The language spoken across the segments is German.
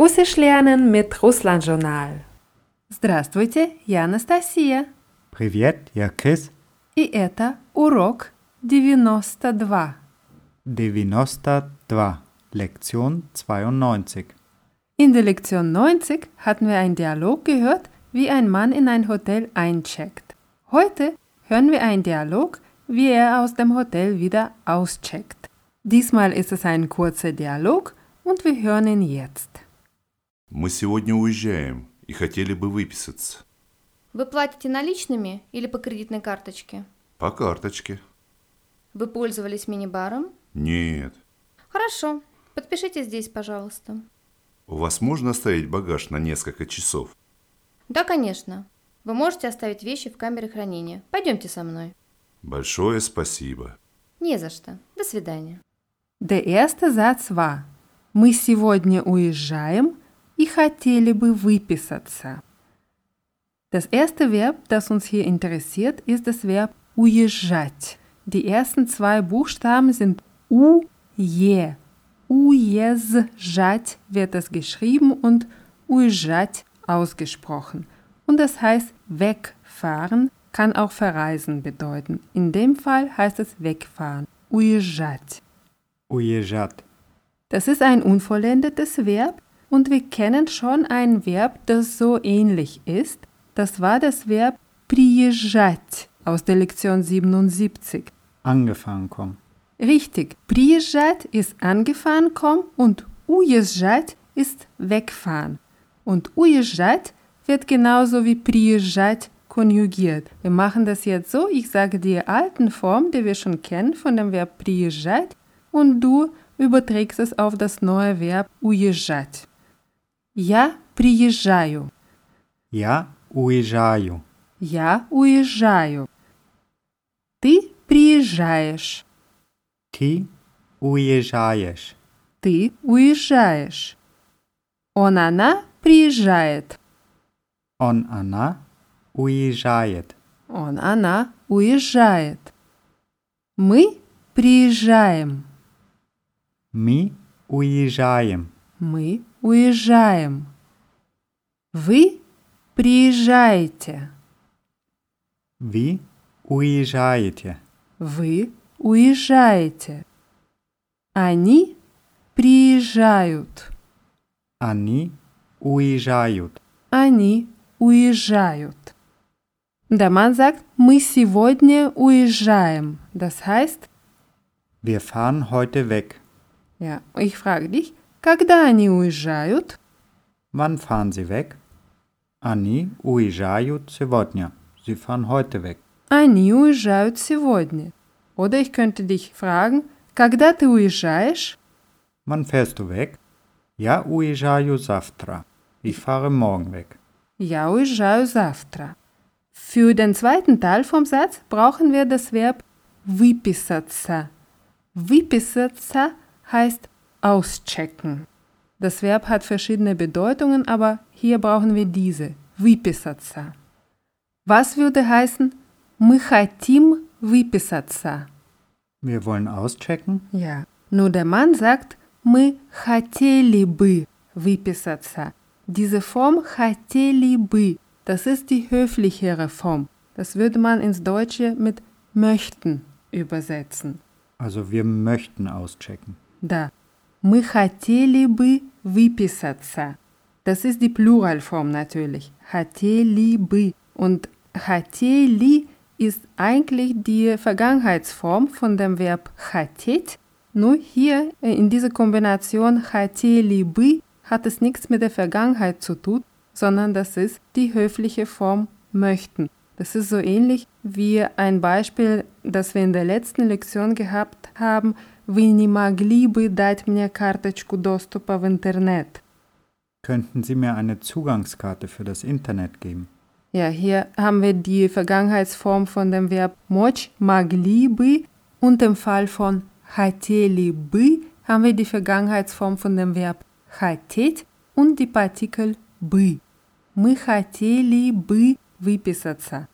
Russisch lernen mit Russland-Journal. Здравствуйте, я Анастасия. Привет, я Крис. И это урок 92. 92, Lektion 92. In der Lektion 90 hatten wir einen Dialog gehört, wie ein Mann in ein Hotel eincheckt. Heute hören wir einen Dialog, wie er aus dem Hotel wieder auscheckt. Diesmal ist es ein kurzer Dialog und wir hören ihn jetzt. Мы сегодня уезжаем и хотели бы выписаться. Вы платите наличными или по кредитной карточке? По карточке. Вы пользовались мини-баром? Нет. Хорошо. Подпишите здесь, пожалуйста. У вас можно оставить багаж на несколько часов? Да, конечно. Вы можете оставить вещи в камере хранения. Пойдемте со мной. Большое спасибо. Не за что. До свидания. Erste Satz war, мы сегодня уезжаем и хотели бы выписаться. Das erste Verb, das uns hier interessiert, ist das Verb уезжать. Die ersten zwei Buchstaben sind U, je. Уезжать wird das geschrieben und уезжать ausgesprochen. Und das heißt wegfahren, kann auch verreisen bedeuten. In dem Fall heißt es wegfahren. Уезжать. Уезжать. Das ist ein unvollendetes Verb und wir kennen schon ein Verb, das so ähnlich ist. Das war das Verb приезжать aus der Lektion 77. Angefangen kommen. Richtig, приезжать ist angefahren kommen und уезжать ist wegfahren. Und уезжать wird genauso wie приезжать konjugiert. Wir machen das jetzt so, ich sage die alten Form, die wir schon kennen von dem Verb приезжать und du überträgst es auf das neue Verb уезжать. Я приезжаю. Я уезжаю. Я уезжаю. Ты приезжаешь. Ты уезжаешь. Ты уезжаешь. Он, она приезжает. Он, она уезжает. Он, она уезжает. Мы приезжаем. Мы уезжаем. Мы уезжаем. Вы приезжаете. Вы уезжаете. Вы уезжаете. Они приезжают. Они уезжают. Они уезжают. Der Mann sagt, мы сегодня уезжаем. Das heißt, Wir fahren heute weg. ja, ich frage dich, когда они уезжают? Wann fahren Sie weg? Они уезжают сегодня. Sie fahren heute weg. Они уезжают сегодня. Oder ich könnte dich fragen, когда ты уезжаешь? Wann fährst du weg? Я уезжаю завтра. Ich fahre morgen weg. Я уезжаю завтра. Für den zweiten Teil vom Satz brauchen wir das Verb выписаться. Выписаться heißt auschecken. Das Verb hat verschiedene Bedeutungen, aber hier brauchen wir diese. Выписаться. Was würde heißen? Мы хотим выписаться. Wir wollen auschecken. Ja. Nur der Mann sagt, мы хотели бы выписаться. Diese Form хотели бы, das ist die höflichere Form. Das würde man ins Deutsche mit möchten übersetzen. Also wir möchten auschecken. Да. Мы хотели бы выписаться. Das ist die Pluralform natürlich. Хотели бы. Und хотели ist eigentlich die Vergangenheitsform von dem Verb хотеть. Nur hier äh, in dieser Kombination хотели бы hat es nichts mit der Vergangenheit zu tun, sondern das ist die höfliche Form möchten. Das ist so ähnlich wie ein Beispiel, das wir in der letzten Lektion gehabt haben. Вы не могли бы дать мне карточку доступа в интернет? Könnten Sie mir eine Zugangskarte für das Internet geben? Ja, hier haben wir die Vergangenheitsform von dem Verb мочь, могли бы und im Fall von хотели бы haben wir die Vergangenheitsform von dem Verb хотеть und die Partikel бы. Мы хотели бы выписаться.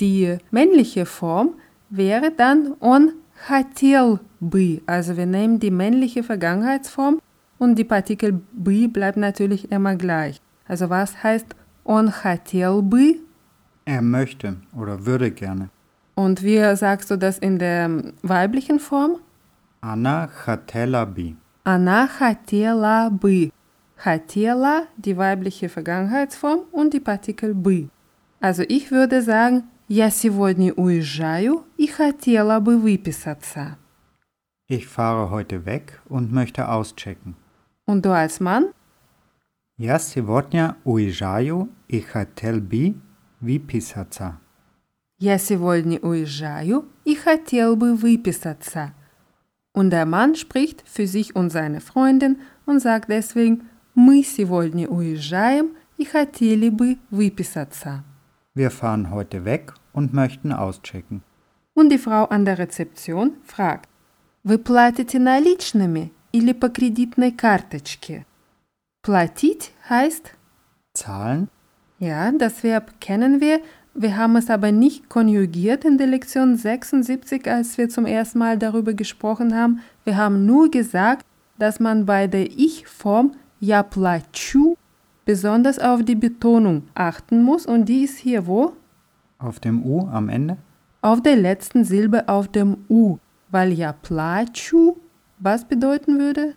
Die männliche Form wäre dann он хотел бы. Also wir nehmen die männliche Vergangenheitsform und die Partikel бы bleibt natürlich immer gleich. Also was heißt он хотел бы? Er möchte oder würde gerne. Und wie sagst du das in der weiblichen Form? Anna хотела бы. Она хотела бы. Хотела, die weibliche Vergangenheitsform und die Partikel бы. Also ich würde sagen, я сегодня уезжаю и хотела бы выписаться. Ich fahre heute weg und möchte auschecken. Und du als Mann? Я сегодня уезжаю и хотел бы выписаться. Я сегодня уезжаю и хотел бы выписаться. Und der Mann spricht für sich und seine Freundin und sagt deswegen Мы сегодня уезжаем и хотели бы выписаться. Wir fahren heute weg und möchten auschecken. Und die Frau an der Rezeption fragt, Вы платите наличными или по кредитной карточке? Платить heißt, Zahlen? ja, das Verb kennen wir, wir haben es aber nicht konjugiert in der Lektion 76, als wir zum ersten Mal darüber gesprochen haben. Wir haben nur gesagt, dass man bei der Ich-Form Я плачу besonders auf die Betonung achten muss und die ist hier wo? Auf dem U am Ende? Auf der letzten Silbe auf dem U, weil ja плачу was bedeuten würde?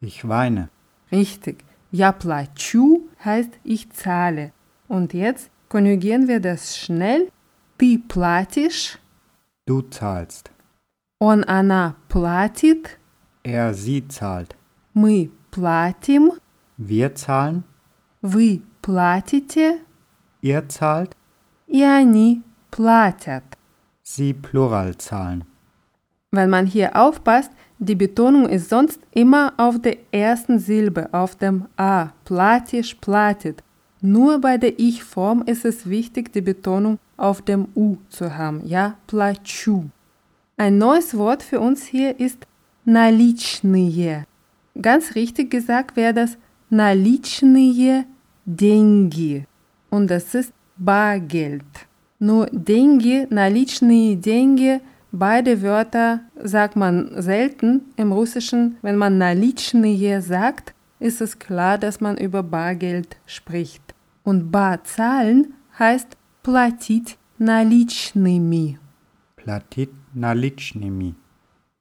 Ich weine. Richtig. Ja плачу heißt ich zahle. Und jetzt konjugieren wir das schnell. Ты платишь. Du zahlst. Он она платит. Er sie zahlt. Мы платим. Wir zahlen. Вы платите. Ihr zahlt. И они платят. Sie plural zahlen. Wenn man hier aufpasst, die Betonung ist sonst immer auf der ersten Silbe, auf dem A. Platisch, platit. Nur bei der Ich-Form ist es wichtig, die Betonung auf dem U zu haben. Ja, плачу. Ein neues Wort für uns hier ist наличные. Ganz richtig gesagt wäre das наличные деньги. Und das ist Bargeld. Nur деньги, наличные деньги, beide Wörter sagt man selten im Russischen. Wenn man наличные sagt, ist es klar, dass man über Bargeld spricht. Und bar zahlen heißt платить наличными. Platit наличными.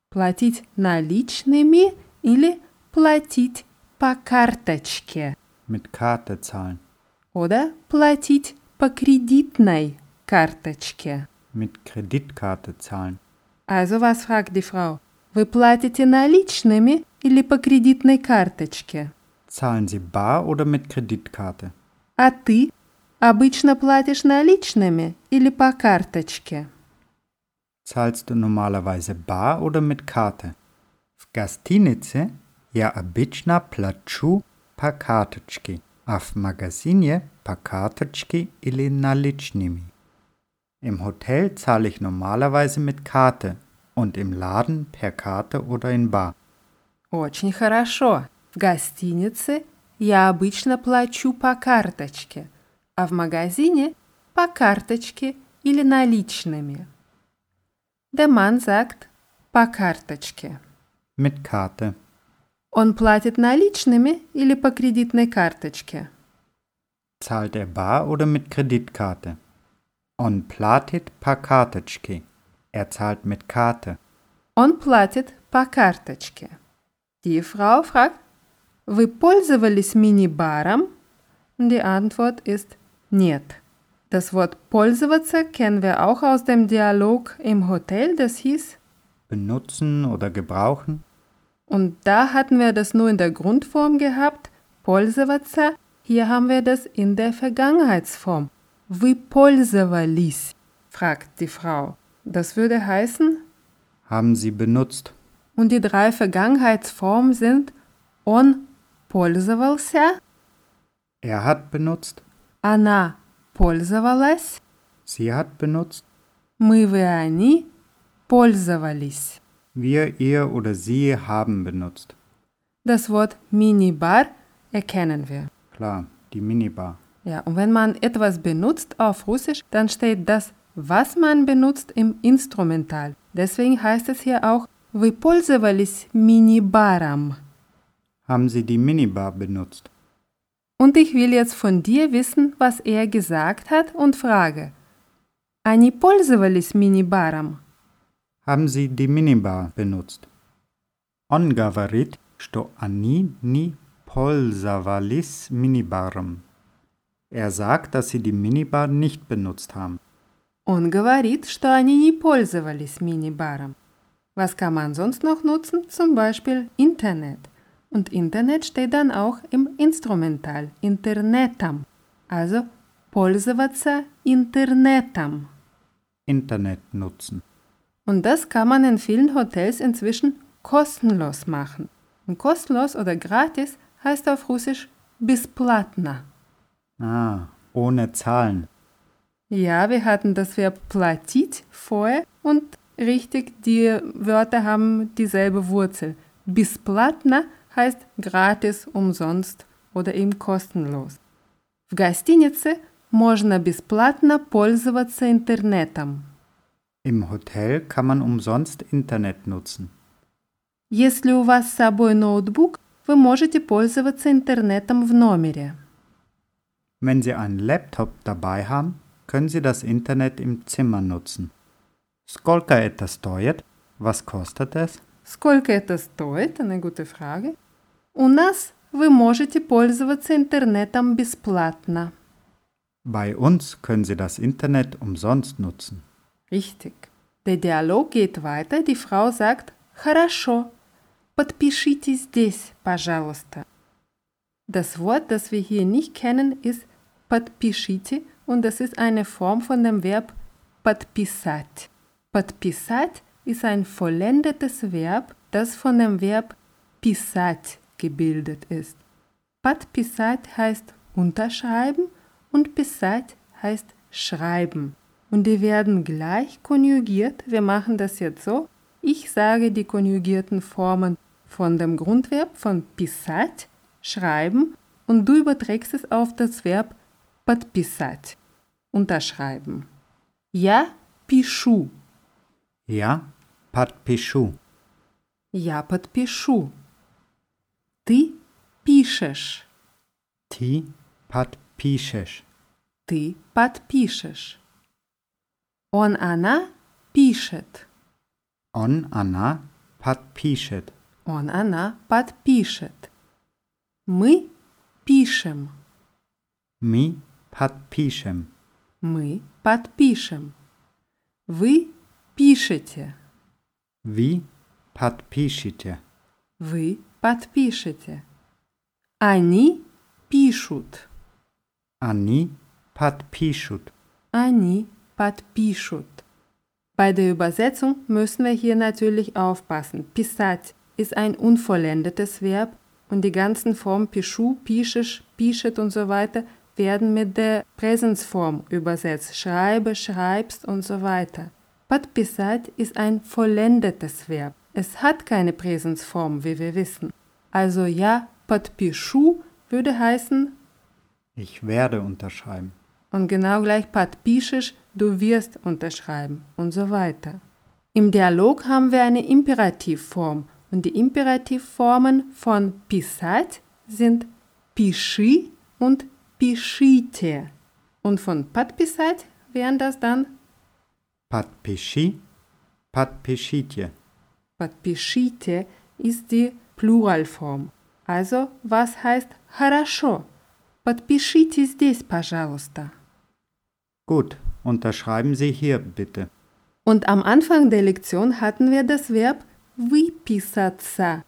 Платить наличными или платить по карточке. Mit Karte zahlen. Oder платить по кредитной карточке. Mit Kreditkarte zahlen. Also was fragt die Frau? Вы платите наличными или по кредитной карточке? Zahlen Sie bar oder mit Kreditkarte? А ты обычно платишь наличными или по карточке? Zahlst du normalerweise bar oder mit Karte? В гостинице я обычно плачу по карточке, а в магазине по карточке или наличными. Im Hotel zahle ich normalerweise mit Karte und im Laden per Karte oder in Bar. Очень хорошо. В гостинице я обычно плачу по карточке, а в магазине по карточке или наличными. Der Mann sagt по карточке. Mit Karte. Он платит наличными или по кредитной карточке? Zahlt er bar oder mit Kreditkarte? On platit по карточке. Er zahlt mit Karte. Он платит по карточке. Die Frau fragt, Вы пользовались мини-баром? Die Antwort ist нет. Das Wort пользоваться kennen wir auch aus dem Dialog im Hotel, das hieß Benutzen oder gebrauchen. Und da hatten wir das nur in der Grundform gehabt, пользоваться. Hier haben wir das in der Vergangenheitsform. Вы пользовались, fragt die Frau. Das würde heißen, Haben Sie benutzt. und die drei Vergangenheitsformen sind он пользовался, Er hat benutzt. она пользовалась, Sie hat benutzt. мы, вы, они пользовались. Wir, ihr oder sie haben benutzt. Das Wort Minibar erkennen wir. Klar, die Minibar. Ja, und wenn man etwas benutzt auf Russisch, dann steht das, was man benutzt, im Instrumental. Deswegen heißt es hier auch Вы пользовались мини-баром. Haben Sie die Minibar benutzt? Und ich will jetzt von dir wissen, was er gesagt hat und frage. Они пользовались мини-баром? Haben Sie die Minibar benutzt? On говорит, что они не пользовались минибаром. Er sagt, dass sie die Minibar nicht benutzt haben. Он говорит, что они не пользовались мини-баром. Was kann man sonst noch nutzen? Zum Beispiel Internet. Und Internet steht dann auch im Instrumental, Internetam. Also пользоваться интернетом. Internet nutzen. Und das kann man in vielen Hotels inzwischen kostenlos machen. Und kostenlos oder gratis heißt auf Russisch бесплатно. Ah, ohne Zahlen. Ja, wir hatten das Verb платить vorher und richtig, die Wörter haben dieselbe Wurzel. Бесплатно heißt gratis, umsonst oder eben kostenlos. В гостинице можно бесплатно пользоваться интернетом. Im Hotel kann man umsonst Internet nutzen. Если у вас с собой ноутбук, вы можете пользоваться интернетом в номере. Wenn Sie einen Laptop dabei haben, können Sie das Internet im Zimmer nutzen. Сколько это стоит? Was kostet es? Сколько это стоит? Eine gute Frage. У нас вы можете пользоваться интернетом бесплатно. Bei uns können Sie das Internet umsonst nutzen. Richtig. Der Dialog geht weiter. Die Frau sagt, хорошо, подпишите здесь, пожалуйста. Das Wort, das wir hier nicht kennen, ist подпишите und das ist eine Form von dem Verb подписать. Подписать ist ein vollendetes Verb, das von dem Verb писать gebildet ist. Подписать heißt unterschreiben und писать heißt schreiben. Und die werden gleich konjugiert. Wir machen das jetzt so. Ich sage die konjugierten Formen von dem Grundverb von писать, schreiben, und du überträgst es auf das Verb подписать, unterschreiben. Я пишу. Ja, подпишу. Я подпишу. Ты пишешь. Ти подпишешь. Ты подпишешь. Он, она пишет. Он, она подпишет. Он, она подпишет. Мы пишем. Мы подпишем. Мы подпишем. Вы пишете. Вы подпишете. Вы подпишете. Они пишут. Они подпишут. Они подпишут. Bei der Übersetzung müssen wir hier natürlich aufpassen. Писать ist ein unvollendetes Verb und die ganzen Formen пишу, пишешь, пишет und so weiter werden mit der Präsensform übersetzt. Schreibe, schreibst und so weiter. Подписать ist ein vollendetes Verb. Es hat keine Präsensform, wie wir wissen. Also ja, подпишу würde heißen Ich werde unterschreiben. und genau gleich подпишешь, du wirst unterschreiben und so weiter. Im Dialog haben wir eine Imperativform und die Imperativformen von писать sind пиши und пишите. Und von подписать wären das dann Подпиши, подпишите. подпишите ist die Pluralform. Also, was heißt хорошо? Подпишите здесь, пожалуйста. Gut, unterschreiben Sie hier bitte. Und am Anfang der Lektion hatten wir das Verb выписаться,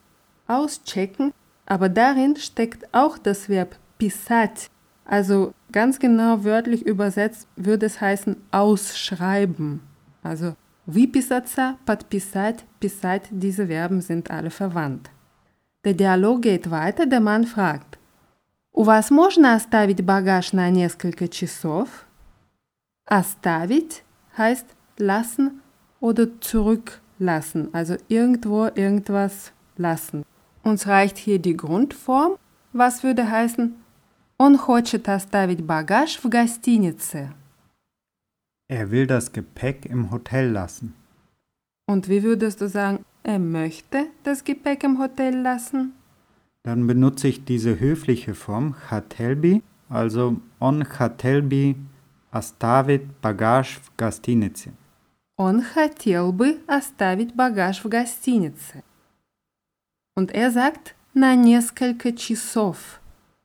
auschecken, aber darin steckt auch das Verb писать. Also ganz genau wörtlich übersetzt würde es heißen ausschreiben. Also выписаться, подписать, писать, diese Verben sind alle verwandt. Der Dialog geht weiter, der Mann fragt, «У вас можно оставить багаж на несколько часов?» Оставить heißt lassen oder zurücklassen, also irgendwo irgendwas lassen. Uns reicht hier die Grundform. Was würde heißen, он хочет оставить багаж в гостинице. Er will das Gepäck im Hotel lassen. Und wie würdest du sagen, er möchte das Gepäck im Hotel lassen? Dann benutze ich diese höfliche Form Hatelbi, also on Hatelbi оставить багаж в гостинице. Он хотел бы оставить багаж в гостинице. Und er sagt на несколько часов.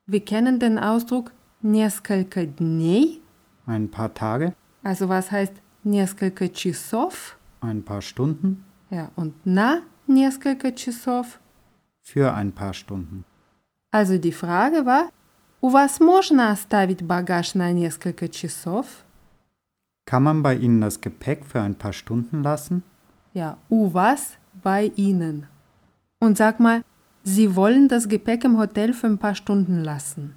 Wir kennen den Ausdruck несколько дней. Ein paar Tage, Also was heißt несколько часов? ein paar Stunden, Ja, und на несколько часов. für ein paar Stunden. Also die Frage war, у вас можно оставить багаж на несколько часов? Kann man bei Ihnen das Gepäck für ein paar Stunden lassen? Ja, у вас bei Ihnen. Und sag mal, Sie wollen das Gepäck im Hotel für ein paar Stunden lassen.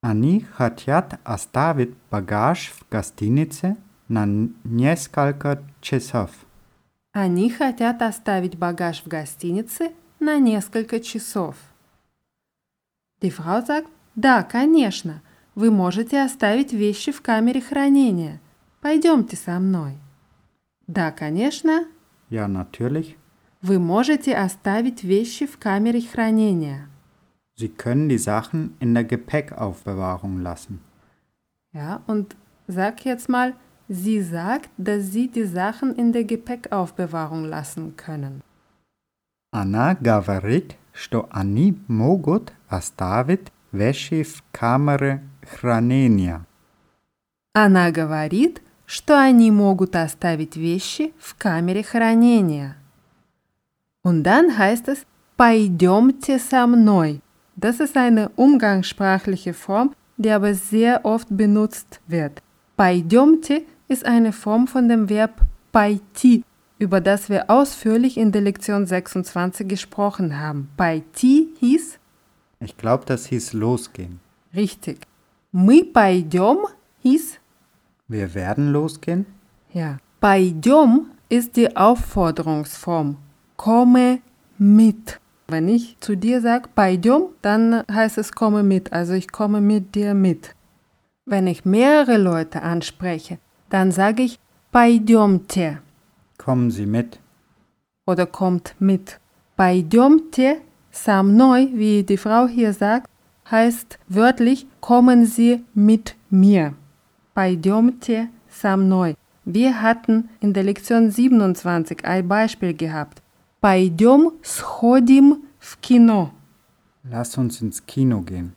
Они хотят оставить багаж в гостинице на несколько часов. Они хотят оставить багаж в гостинице на несколько часов. Die Frau sagt, да, конечно, вы можете оставить вещи в камере хранения. Пойдемте со мной. Да, конечно, Ja, natürlich. вы можете оставить вещи в камере хранения. Sie können die Sachen in der Gepäckaufbewahrung lassen. Ja, und sag jetzt mal, sie sagt, dass sie die Sachen in der Gepäckaufbewahrung lassen können. Она говорит, что они могут оставить вещи в камере хранения. Она говорит, что они могут оставить вещи в камере хранения. Und dann heißt es Пойдемте со мной. Das ist eine umgangssprachliche Form, die aber sehr oft benutzt wird. Пойдемте ist eine Form von dem Verb пойти, über das wir ausführlich in der Lektion 26 gesprochen haben. Пойти hieß Ich glaube, das hieß losgehen. richtig. Мы пойдем hieß Wir werden losgehen? Ja. Пойдем ist die Aufforderungsform. Komme mit. Wenn ich zu dir sage, пойдем, dann heißt es komme mit. Also ich komme mit dir mit. Wenn ich mehrere Leute anspreche, dann sage ich пойдемте Kommen Sie mit. oder kommt mit. Пойдемте со мной, wie die Frau hier sagt, heißt wörtlich kommen Sie mit mir. Пойдемте со мной. Wir hatten in der Lektion 27 ein Beispiel gehabt. Пойдем сходим в кино. Lass uns ins Kino gehen.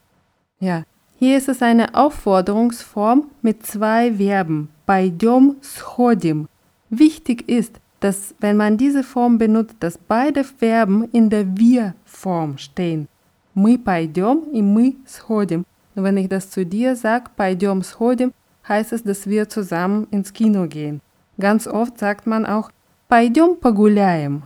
Ja, hier ist es eine Aufforderungsform mit zwei Verben. Пойдем сходим. Wichtig ist, dass wenn man diese Form benutzt, dass beide Verben in der Wir-Form stehen. Мы пойдем и мы сходим. Und wenn ich das zu dir sage, пойдем сходим, heißt es, dass wir zusammen ins Kino gehen. Ganz oft sagt man auch, пойдем погуляем.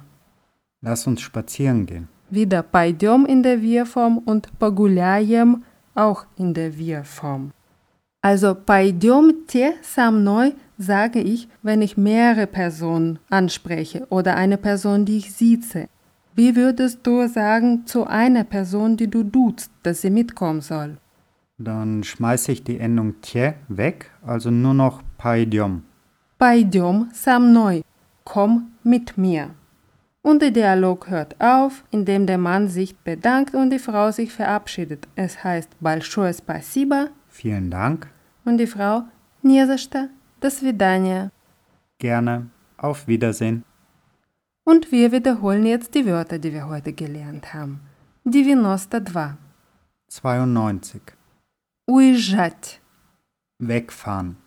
Lass uns spazieren gehen. Wieder пойдем in der Wir-Form und погуляем auch in der Wir-Form. Also пойдемте со мной sage ich, wenn ich mehrere Personen anspreche oder eine Person, die ich sieze. Wie würdest du sagen zu einer Person, die du duzt, dass sie mitkommen soll? Dann schmeiße ich die Endung tje weg, also nur noch пойдем. Пойдем со мной. Komm mit mir. Und der Dialog hört auf, indem der Mann sich bedankt und die Frau sich verabschiedet. Es heißt большое спасибо Vielen Dank. und die Frau не за что. До свидания. Gerne. Auf Wiedersehen. Und wir wiederholen jetzt die Wörter, die wir heute gelernt haben. 92. 92. Уезжать. Wegfahren.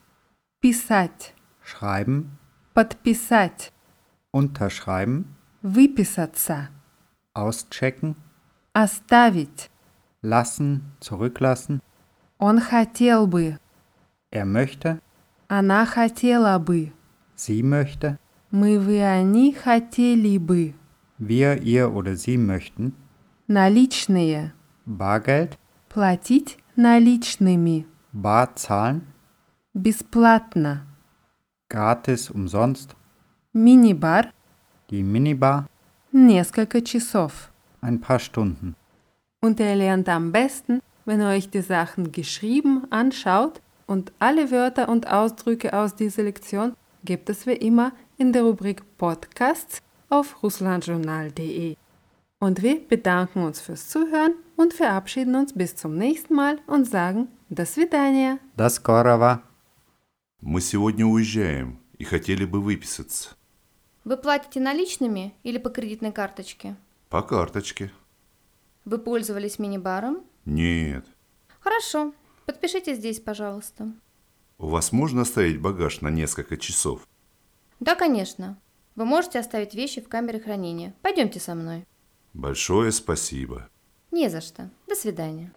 Писать. Schreiben. Подписать. Unterschreiben. Выписаться. Auschecken. Оставить. Lassen. Zurücklassen. Он хотел бы. Er möchte. Она хотела бы. Sie möchte. Мы, вы, они хотели бы. Wir, ihr oder sie möchten. Наличные. Bargeld. Платить наличными. Bar zahlen. Бесплатно. Gratis, umsonst. Мини-бар. Die Minibar. Несколько часов. Ein paar Stunden. Und ihr lernt am besten, wenn ihr euch die Sachen geschrieben anschaut und alle Wörter und Ausdrücke aus dieser Lektion gibt es wie immer in der Rubrik Podcasts auf russlandjournal.de. Und wir bedanken uns fürs Zuhören und verabschieden uns bis zum nächsten Mal und sagen До свидания. До скорого! Мы сегодня уезжаем и хотели бы выписаться. Вы платите наличными или по кредитной карточке? По карточке. Вы пользовались мини-баром? Нет. Хорошо. Подпишите здесь, пожалуйста. У вас можно оставить багаж на несколько часов? Да, конечно. Вы можете оставить вещи в камере хранения. Пойдемте со мной. Большое спасибо. Не за что. До свидания.